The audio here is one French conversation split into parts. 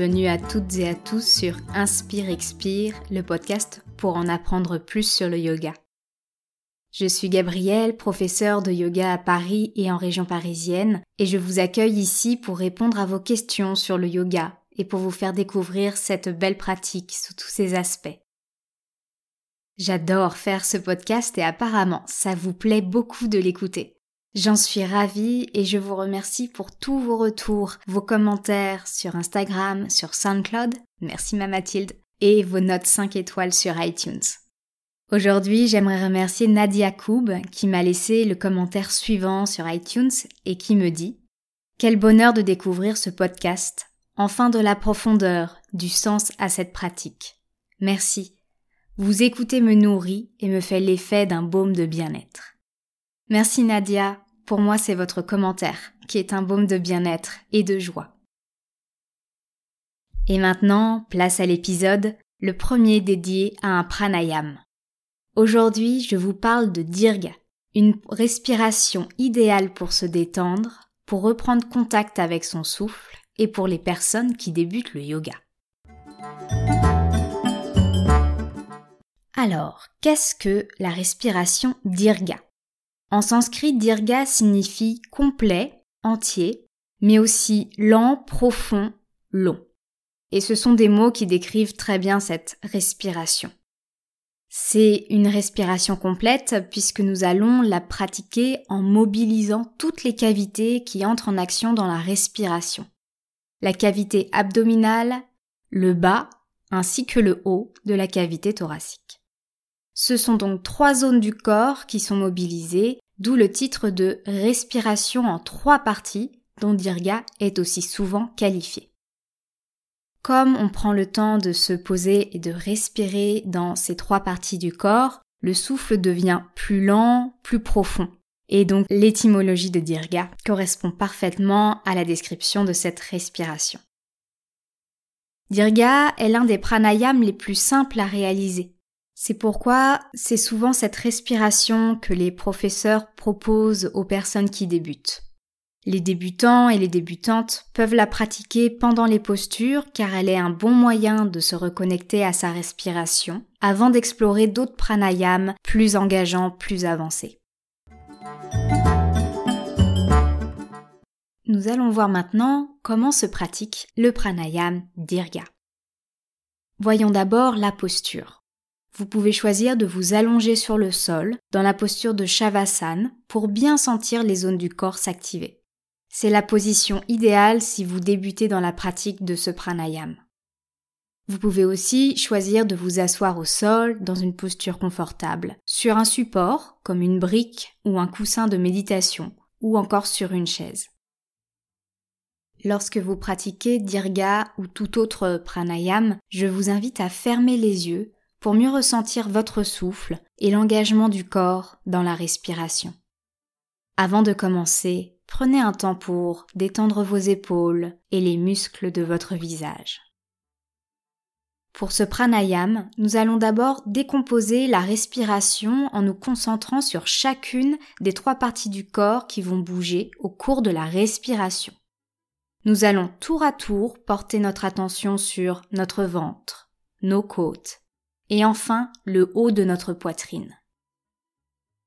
bienvenue à toutes et à tous sur Inspire Expire, le podcast pour en apprendre plus sur le yoga. Je suis Gabrielle, professeure de yoga à Paris et en région parisienne, et je vous accueille ici pour répondre à vos questions sur le yoga et pour vous faire découvrir cette belle pratique sous tous ses aspects. J'adore faire ce podcast et apparemment ça vous plaît beaucoup de l'écouter. J'en suis ravie et je vous remercie pour tous vos retours, vos commentaires sur Instagram, sur SoundCloud, merci ma Mathilde, et vos notes 5 étoiles sur iTunes. Aujourd'hui, j'aimerais remercier Nadia Koub qui m'a laissé le commentaire suivant sur iTunes et qui me dit Quel bonheur de découvrir ce podcast, enfin de la profondeur, du sens à cette pratique. Merci. Vous écoutez me nourrit et me fait l'effet d'un baume de bien-être. Merci Nadia, pour moi c'est votre commentaire qui est un baume de bien-être et de joie. Et maintenant, place à l'épisode, le premier dédié à un pranayam. Aujourd'hui, je vous parle de dirga, une respiration idéale pour se détendre, pour reprendre contact avec son souffle et pour les personnes qui débutent le yoga. Alors, qu'est-ce que la respiration dirga? En sanskrit, dirga signifie complet, entier, mais aussi lent, profond, long. Et ce sont des mots qui décrivent très bien cette respiration. C'est une respiration complète puisque nous allons la pratiquer en mobilisant toutes les cavités qui entrent en action dans la respiration. La cavité abdominale, le bas ainsi que le haut de la cavité thoracique. Ce sont donc trois zones du corps qui sont mobilisées, d'où le titre de respiration en trois parties, dont Dirga est aussi souvent qualifié. Comme on prend le temps de se poser et de respirer dans ces trois parties du corps, le souffle devient plus lent, plus profond. Et donc l'étymologie de Dirga correspond parfaitement à la description de cette respiration. Dirga est l'un des pranayams les plus simples à réaliser. C'est pourquoi c'est souvent cette respiration que les professeurs proposent aux personnes qui débutent. Les débutants et les débutantes peuvent la pratiquer pendant les postures car elle est un bon moyen de se reconnecter à sa respiration avant d'explorer d'autres pranayams plus engageants, plus avancés. Nous allons voir maintenant comment se pratique le pranayam dirga. Voyons d'abord la posture. Vous pouvez choisir de vous allonger sur le sol dans la posture de Shavasana pour bien sentir les zones du corps s'activer. C'est la position idéale si vous débutez dans la pratique de ce pranayam. Vous pouvez aussi choisir de vous asseoir au sol dans une posture confortable, sur un support comme une brique ou un coussin de méditation, ou encore sur une chaise. Lorsque vous pratiquez dirga ou tout autre pranayam, je vous invite à fermer les yeux pour mieux ressentir votre souffle et l'engagement du corps dans la respiration. Avant de commencer, prenez un temps pour détendre vos épaules et les muscles de votre visage. Pour ce pranayam, nous allons d'abord décomposer la respiration en nous concentrant sur chacune des trois parties du corps qui vont bouger au cours de la respiration. Nous allons tour à tour porter notre attention sur notre ventre, nos côtes, et enfin le haut de notre poitrine.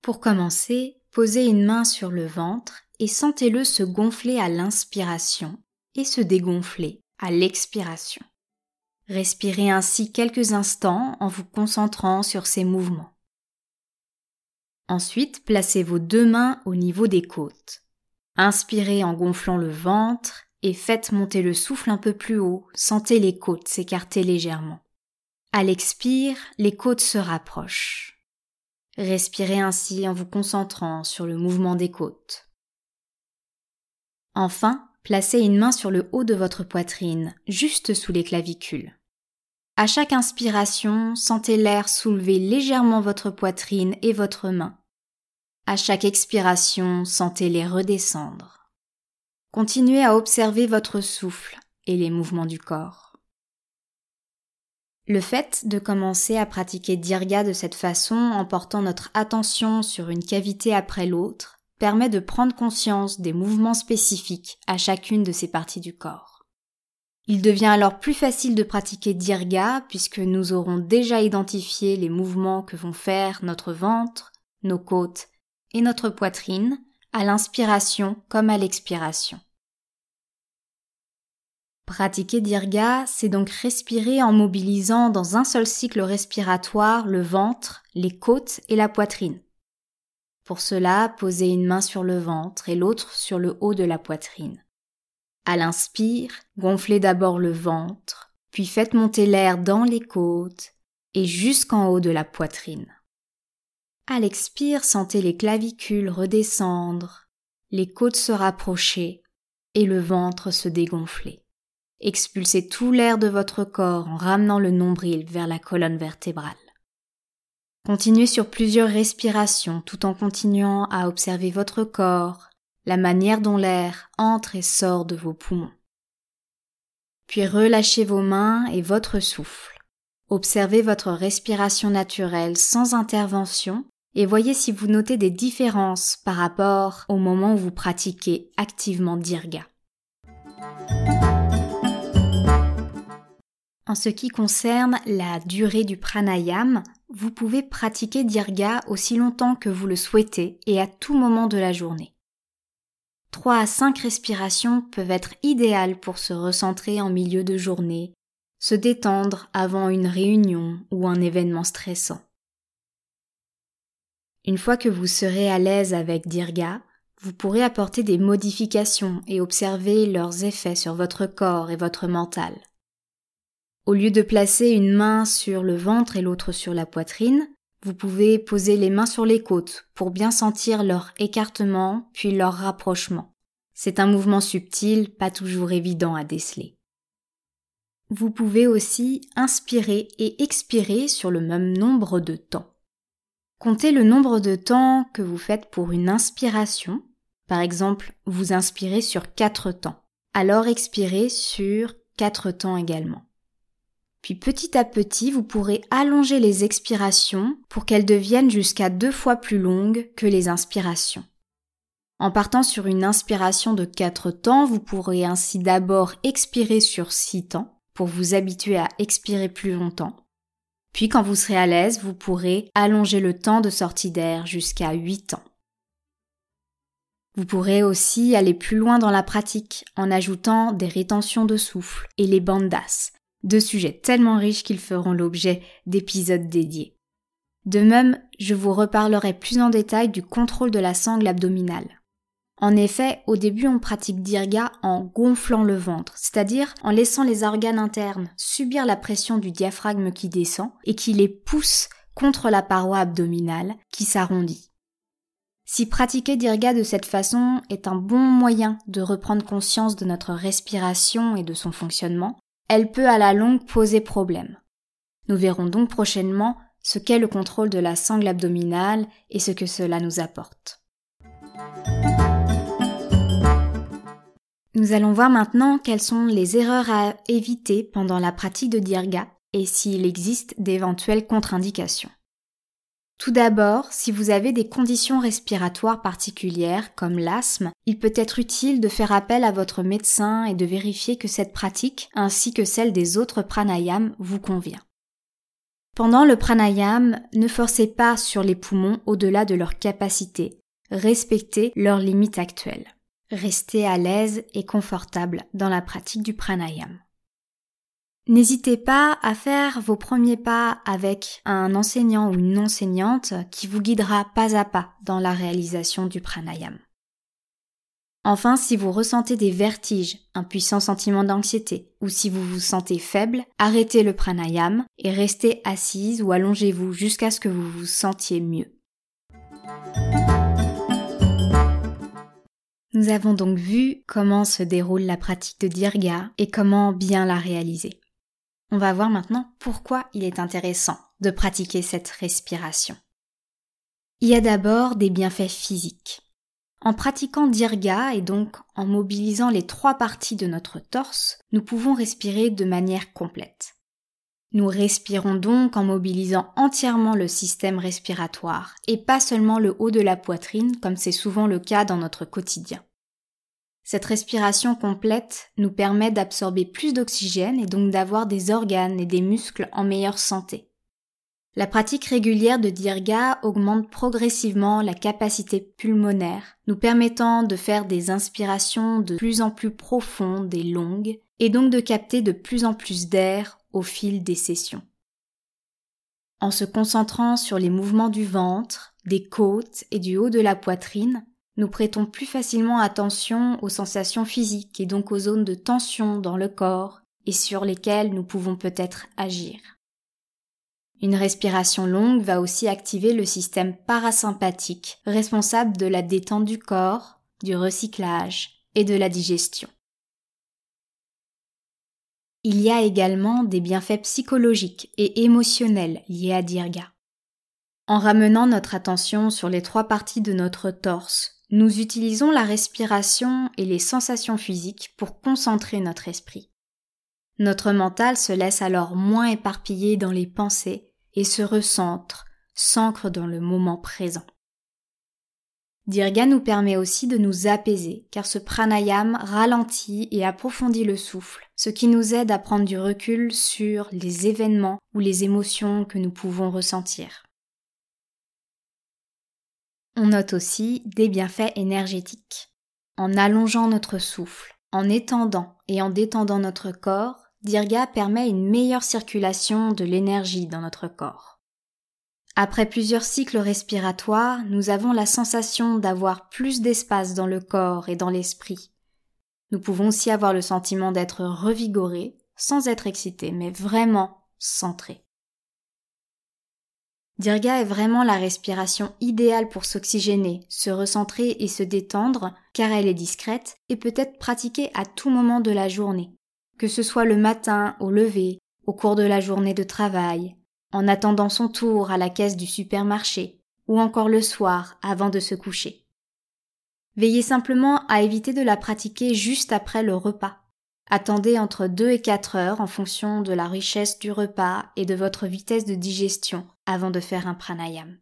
Pour commencer, posez une main sur le ventre et sentez-le se gonfler à l'inspiration et se dégonfler à l'expiration. Respirez ainsi quelques instants en vous concentrant sur ces mouvements. Ensuite, placez vos deux mains au niveau des côtes. Inspirez en gonflant le ventre et faites monter le souffle un peu plus haut, sentez les côtes s'écarter légèrement. À l'expire, les côtes se rapprochent. Respirez ainsi en vous concentrant sur le mouvement des côtes. Enfin, placez une main sur le haut de votre poitrine, juste sous les clavicules. À chaque inspiration, sentez l'air soulever légèrement votre poitrine et votre main. À chaque expiration, sentez-les redescendre. Continuez à observer votre souffle et les mouvements du corps. Le fait de commencer à pratiquer dirga de cette façon en portant notre attention sur une cavité après l'autre permet de prendre conscience des mouvements spécifiques à chacune de ces parties du corps. Il devient alors plus facile de pratiquer Dirga puisque nous aurons déjà identifié les mouvements que vont faire notre ventre, nos côtes et notre poitrine à l'inspiration comme à l'expiration. Pratiquer Dirga, c'est donc respirer en mobilisant dans un seul cycle respiratoire le ventre, les côtes et la poitrine. Pour cela, posez une main sur le ventre et l'autre sur le haut de la poitrine. À l'inspire, gonflez d'abord le ventre, puis faites monter l'air dans les côtes et jusqu'en haut de la poitrine. À l'expire, sentez les clavicules redescendre, les côtes se rapprocher et le ventre se dégonfler. Expulsez tout l'air de votre corps en ramenant le nombril vers la colonne vertébrale. Continuez sur plusieurs respirations tout en continuant à observer votre corps, la manière dont l'air entre et sort de vos poumons. Puis relâchez vos mains et votre souffle. Observez votre respiration naturelle sans intervention et voyez si vous notez des différences par rapport au moment où vous pratiquez activement Dirga. En ce qui concerne la durée du pranayam, vous pouvez pratiquer Dirga aussi longtemps que vous le souhaitez et à tout moment de la journée. 3 à 5 respirations peuvent être idéales pour se recentrer en milieu de journée, se détendre avant une réunion ou un événement stressant. Une fois que vous serez à l'aise avec Dirga, vous pourrez apporter des modifications et observer leurs effets sur votre corps et votre mental. Au lieu de placer une main sur le ventre et l'autre sur la poitrine, vous pouvez poser les mains sur les côtes pour bien sentir leur écartement puis leur rapprochement. C'est un mouvement subtil, pas toujours évident à déceler. Vous pouvez aussi inspirer et expirer sur le même nombre de temps. Comptez le nombre de temps que vous faites pour une inspiration. Par exemple, vous inspirez sur quatre temps. Alors expirez sur quatre temps également. Puis petit à petit, vous pourrez allonger les expirations pour qu'elles deviennent jusqu'à deux fois plus longues que les inspirations. En partant sur une inspiration de quatre temps, vous pourrez ainsi d'abord expirer sur six temps pour vous habituer à expirer plus longtemps. Puis quand vous serez à l'aise, vous pourrez allonger le temps de sortie d'air jusqu'à huit temps. Vous pourrez aussi aller plus loin dans la pratique en ajoutant des rétentions de souffle et les bandas, deux sujets tellement riches qu'ils feront l'objet d'épisodes dédiés. De même, je vous reparlerai plus en détail du contrôle de la sangle abdominale. En effet, au début, on pratique Dirga en gonflant le ventre, c'est-à-dire en laissant les organes internes subir la pression du diaphragme qui descend et qui les pousse contre la paroi abdominale qui s'arrondit. Si pratiquer Dirga de cette façon est un bon moyen de reprendre conscience de notre respiration et de son fonctionnement, elle peut à la longue poser problème. Nous verrons donc prochainement ce qu'est le contrôle de la sangle abdominale et ce que cela nous apporte. Nous allons voir maintenant quelles sont les erreurs à éviter pendant la pratique de Dirga et s'il existe d'éventuelles contre-indications. Tout d'abord, si vous avez des conditions respiratoires particulières comme l'asthme, il peut être utile de faire appel à votre médecin et de vérifier que cette pratique, ainsi que celle des autres pranayams, vous convient. Pendant le pranayam, ne forcez pas sur les poumons au-delà de leur capacité. Respectez leurs limites actuelles. Restez à l'aise et confortable dans la pratique du pranayam. N'hésitez pas à faire vos premiers pas avec un enseignant ou une enseignante qui vous guidera pas à pas dans la réalisation du pranayam. Enfin, si vous ressentez des vertiges, un puissant sentiment d'anxiété, ou si vous vous sentez faible, arrêtez le pranayam et restez assise ou allongez-vous jusqu'à ce que vous vous sentiez mieux. Nous avons donc vu comment se déroule la pratique de Dirga et comment bien la réaliser. On va voir maintenant pourquoi il est intéressant de pratiquer cette respiration. Il y a d'abord des bienfaits physiques. En pratiquant Dirga et donc en mobilisant les trois parties de notre torse, nous pouvons respirer de manière complète. Nous respirons donc en mobilisant entièrement le système respiratoire et pas seulement le haut de la poitrine comme c'est souvent le cas dans notre quotidien. Cette respiration complète nous permet d'absorber plus d'oxygène et donc d'avoir des organes et des muscles en meilleure santé. La pratique régulière de Dirga augmente progressivement la capacité pulmonaire, nous permettant de faire des inspirations de plus en plus profondes et longues, et donc de capter de plus en plus d'air au fil des sessions. En se concentrant sur les mouvements du ventre, des côtes et du haut de la poitrine, nous prêtons plus facilement attention aux sensations physiques et donc aux zones de tension dans le corps et sur lesquelles nous pouvons peut-être agir. Une respiration longue va aussi activer le système parasympathique, responsable de la détente du corps, du recyclage et de la digestion. Il y a également des bienfaits psychologiques et émotionnels liés à Dirga. En ramenant notre attention sur les trois parties de notre torse, nous utilisons la respiration et les sensations physiques pour concentrer notre esprit. Notre mental se laisse alors moins éparpillé dans les pensées et se recentre, s'ancre dans le moment présent. Dirga nous permet aussi de nous apaiser, car ce pranayam ralentit et approfondit le souffle, ce qui nous aide à prendre du recul sur les événements ou les émotions que nous pouvons ressentir. On note aussi des bienfaits énergétiques. En allongeant notre souffle, en étendant et en détendant notre corps, Dirga permet une meilleure circulation de l'énergie dans notre corps. Après plusieurs cycles respiratoires, nous avons la sensation d'avoir plus d'espace dans le corps et dans l'esprit. Nous pouvons aussi avoir le sentiment d'être revigorés, sans être excités, mais vraiment centrés. Dirga est vraiment la respiration idéale pour s'oxygéner, se recentrer et se détendre, car elle est discrète et peut être pratiquée à tout moment de la journée, que ce soit le matin, au lever, au cours de la journée de travail, en attendant son tour à la caisse du supermarché, ou encore le soir avant de se coucher. Veillez simplement à éviter de la pratiquer juste après le repas. Attendez entre 2 et 4 heures en fonction de la richesse du repas et de votre vitesse de digestion avant de faire un pranayam.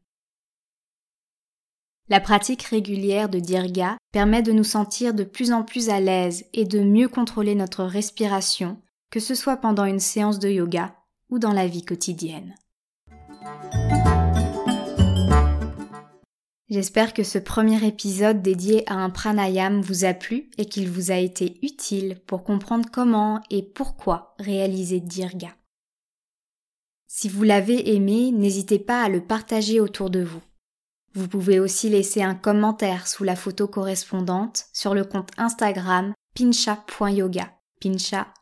La pratique régulière de dirga permet de nous sentir de plus en plus à l'aise et de mieux contrôler notre respiration, que ce soit pendant une séance de yoga ou dans la vie quotidienne. J'espère que ce premier épisode dédié à un pranayam vous a plu et qu'il vous a été utile pour comprendre comment et pourquoi réaliser Dirga. Si vous l'avez aimé, n'hésitez pas à le partager autour de vous. Vous pouvez aussi laisser un commentaire sous la photo correspondante sur le compte Instagram pincha.yoga. Pincha.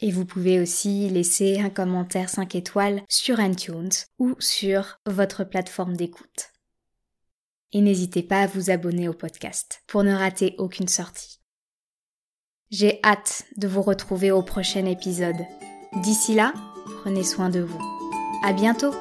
Et vous pouvez aussi laisser un commentaire 5 étoiles sur iTunes ou sur votre plateforme d'écoute. Et n'hésitez pas à vous abonner au podcast pour ne rater aucune sortie. J'ai hâte de vous retrouver au prochain épisode. D'ici là, prenez soin de vous. À bientôt!